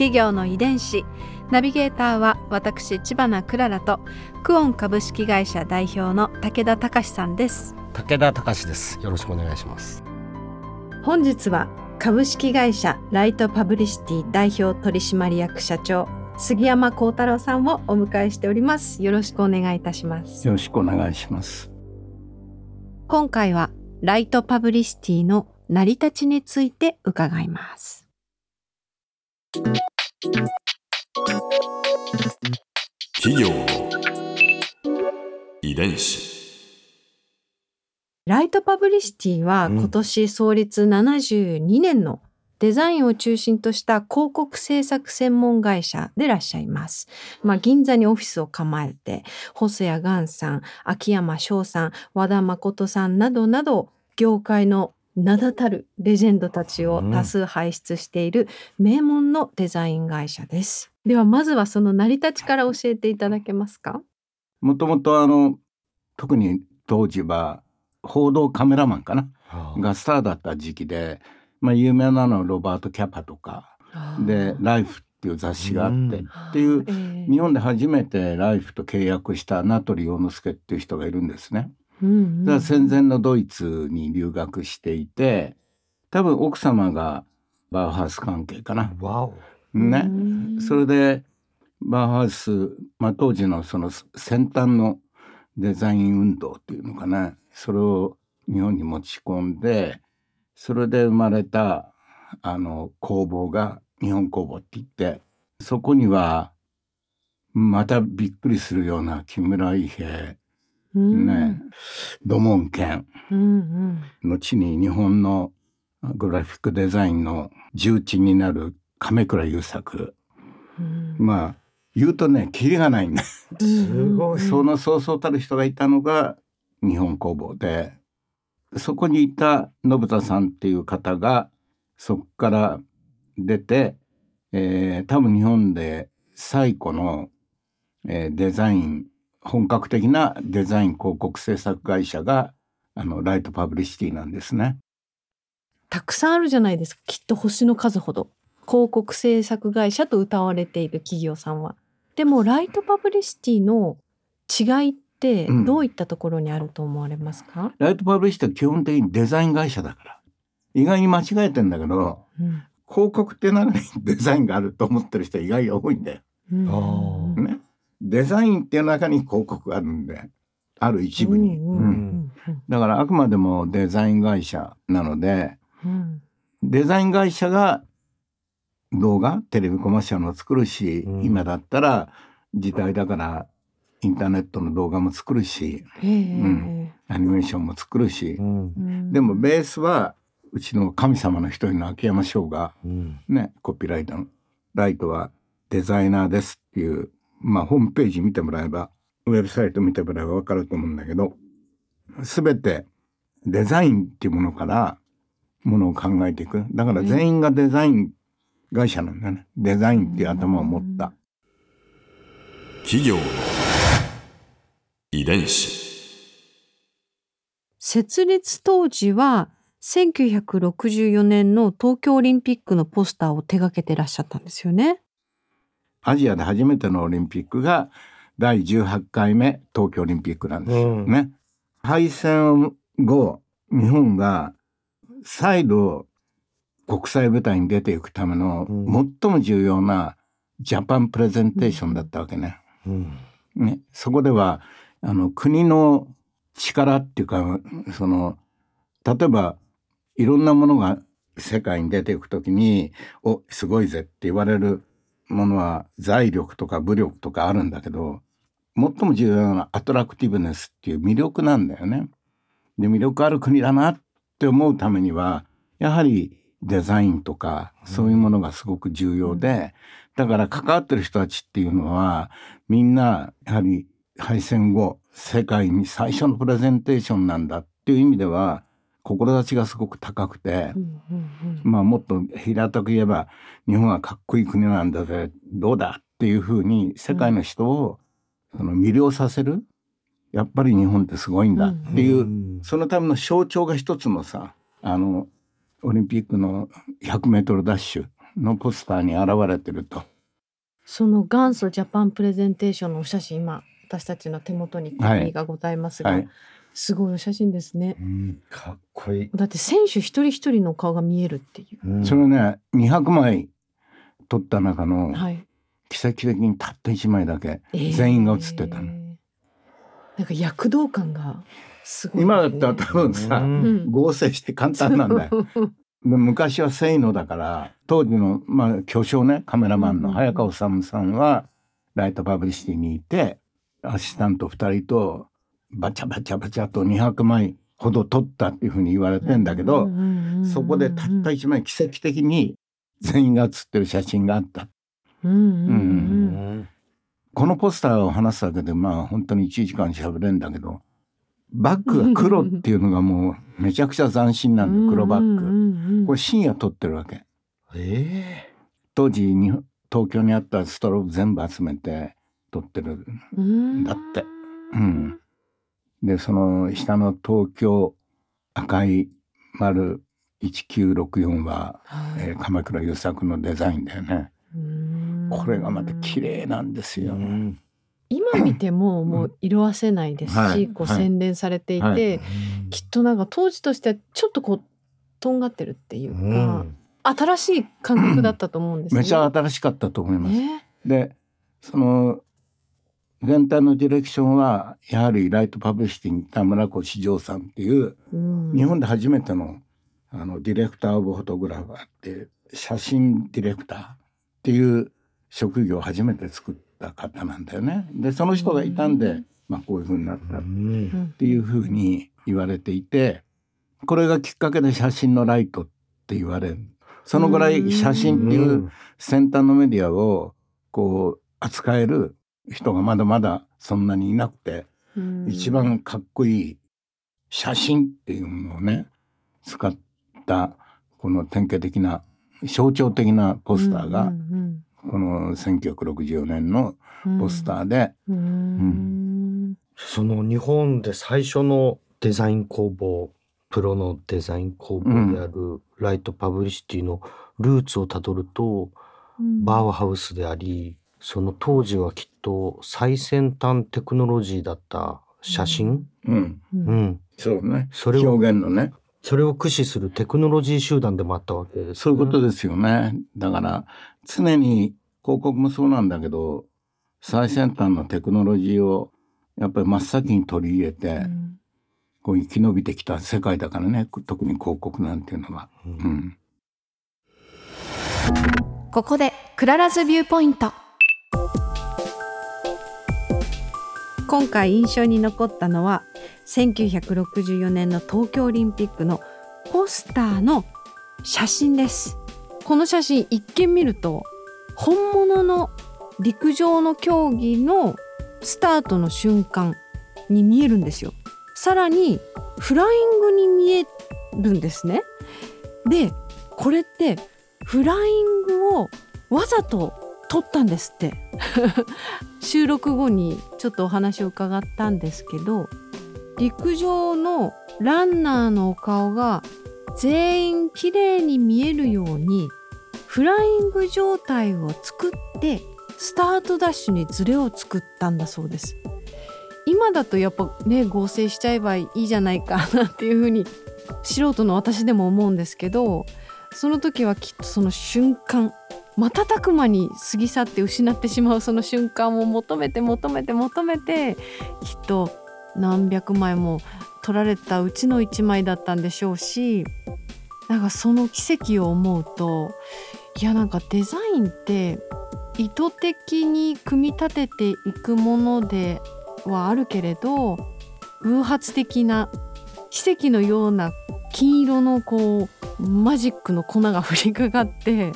企業の遺伝子。ナビゲーターは私知花くららとクオン株式会社代表の武田隆さんです。武田隆です。よろしくお願いします。本日は株式会社ライトパブリシティ代表取締役社長杉山恒太郎さんをお迎えしております。よろしくお願いいたします。よろしくお願いします。今回はライトパブリシティの成り立ちについて伺います企業の遺伝子。ライトパブリシティはうん今年創立72年のデザインを中心とした広告制作専門会社でいらっしゃいます。まあ、銀座にオフィスを構えて、細谷岩さん、秋山翔さん、和田誠さんなどなど、業界の名だたるレジェンドたちを多数輩出している名門のデザイン会社です。では、まずはその成り立ちから教えていただけますか？もともとあの特に当時は報道カメラマンかな？がスターだった時期で、まあ、有名なのはロバート・キャパとかで「ライフっていう雑誌があって、うん。っていうえー。日本で初めてライフと契約した名取洋之助っていう人がいるんですね。うんうん戦前のドイツに留学していて多分奥様がバウハウス関係かな。わおね。うんそれでバウハウス、まあ、当時のその先端のデザイン運動っていうのかなそれを日本に持ち込んでそれで生まれたあの工房が日本工房って言ってそこにはまたびっくりするような木村伊兵うんね。土門剣。うんうん。後に日本のグラフィックデザインの重鎮になる亀倉優作。うん。まあ言うとねキリがないんだ。すごい。そのそうそうたる人がいたのが日本工房でそこにいた信田さんっていう方がそこから出て、えー多分日本で最古の、えーデザイン本格的なデザイン広告制作会社があのライトパブリシティなんですね。たくさんあるじゃないですかきっと星の数ほど広告制作会社と謳われている企業さんは。でもライトパブリシティの違いってうんどういったところにあると思われますか、ライトパブリシティは基本的にデザイン会社だから意外に間違えてんだけどうん広告って中にデザインがあると思ってる人意外に多いんだよ。うん。デザインっていう中に広告があるんで、ある一部に。うんうんうんだからあくまでもデザイン会社なので、うん。デザイン会社が動画、テレビコマーシャルも作るし、うん。今だったら時代だからインターネットの動画も作るし、へえ。ん。アニメーションも作るし。う、ん。うん。でもベースはうちの神様の一人の秋山翔がうん。ね、コピーライターのライトはデザイナーですっていう、まあ、ホームページ見てもらえば、ウェブサイト見てもらえばわかると思うんだけど、すべてデザインっていうものからものを考えていく。だから全員がデザイン会社なんだよね。デザインっていう頭を持った。企業の遺伝子。設立当時は1964年の東京オリンピックのポスターを手掛けてらっしゃったんですよね。アジアで初めてのオリンピックが第18回目東京オリンピックなんですようんね。敗戦後、日本が再度国際舞台に出ていくためのうん最も重要なジャパンプレゼンテーションだったわけね。うんねそこではあの国の力っていうかその例えばいろんなものが世界に出ていくときに「おすごいぜ」って言われるものは財力とか武力とかあるんだけど最も重要なのはアトラクティブネスっていう魅力なんだよね。で魅力ある国だなって思うためにはやはりデザインとかそういうものがすごく重要で、だから関わってる人たちっていうのはみんなやはり敗戦後世界に最初のプレゼンテーションなんだっていう意味では志がすごく高くて、うんうんまあもっと平たく言えば日本はかっこいい国なんだぜどうだっていうふうに世界の人をその魅了させるやっぱり日本ってすごいんだっていう、うんそのための象徴が一つのさあのオリンピックの 100m ダッシュのポスターに現れてると。その元祖ジャパンプレゼンテーションのお写真今私たちの手元にコピーがございますが、はい、すごいお写真ですね。うんかっこいい。だって選手一人一人の顔が見えるっていう、うん。それね200枚撮った中のはい、奇跡的にたった1枚だけえー。全員が写ってたの。なんか躍動感がすごい、今だったら多分さ、うん。うん合成して簡単なんだよ。で昔はせいのだから当時の、まあ、巨匠ねカメラマンの早川治さんはライトパブリシティにいてアシスタント2人とバチャバチャバチャと200枚ほど撮ったっていうふうに言われてんだけど、そこでたった1枚奇跡的に全員が写ってる写真があった。このポスターを話すだけでまあ本当に1時間喋れるんだけどバッグが黒っていうのがもうめちゃくちゃ斬新なんだよ黒バッグ。グこれ深夜撮ってるわけ。え当時に東京にあったストローブ全部集めて撮ってるんだって。うん。でその下の東京赤い丸1964は、えー鎌倉優作のデザインだよね。これがまた綺麗なんですよ。今見てももう色あせないですし、はい。こうはい。洗練されていて、はい。きっとなんか当時としてはちょっとこうとんがってるっていうか、新しい感覚だったと思うんですね。めちゃ新しかったと思います。ねでその全体のディレクションはやはりライトパブリシティにいた村越襄さんっていううん日本で初めてのあの Director of Photographer って写真ディレクターっていう職業を初めて作った方なんだよね。でその人がいたんで、まあ、こういうふうになったっうんていうふうに言われていてこれがきっかけで写真のライトって言われる。そのぐらい写真っていう先端のメディアをこう扱える人がまだまだそんなにいなくて、うん。一番かっこいい写真っていうのをね使ったこの典型的な象徴的なポスターがうんこの1964年のポスターで、うん。うん。その日本で最初のデザイン工房プロのデザイン工房であるライトパブリシティのルーツをたどると、バーワハウスでありその当時はきっと最先端テクノロジーだった写真、うん、ううん。ん。そうね。それを表現のね。それを駆使するテクノロジー集団でもあったわけです、ね。そういうことですよね。だから常に広告もそうなんだけど最先端のテクノロジーをやっぱり真っ先に取り入れて、うん。こう生き延びてきた世界だからね。特に広告なんていうのは。うん。うん。ここでクララズ Viewpoint今回印象に残ったのは1964年の東京オリンピックのポスターの写真です。この写真一見見ると本物の陸上の競技のスタートの瞬間に見えるんですよ。さらにフライングに見えるんですね。でこれってフライングをわざと撮ったんですって。収録後にちょっとお話を伺ったんですけど陸上のランナーのお顔が全員綺麗に見えるようにフライング状態を作ってスタートダッシュにズレを作ったんだそうです。今だとやっぱね合成しちゃえばいいじゃないかなっていうふうに素人の私でも思うんですけどその時はきっとその瞬間瞬く間に過ぎ去って失ってしまうその瞬間を求めて求めて求めてきっと何百枚も撮られたうちの1枚だったんでしょうしなんかその奇跡を思うといやなんかデザインって意図的に組み立てていくものではあるけれど偶発的な奇跡のような金色のこうマジックの粉が降りかかって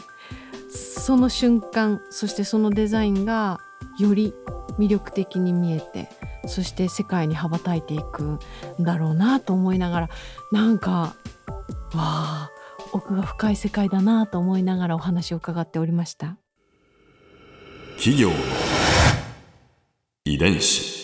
その瞬間そしてそのデザインがより魅力的に見えてそして世界に羽ばたいていくんだろうなと思いながらなんかわあ奥が深い世界だなと思いながらお話を伺っておりました。企業遺伝子。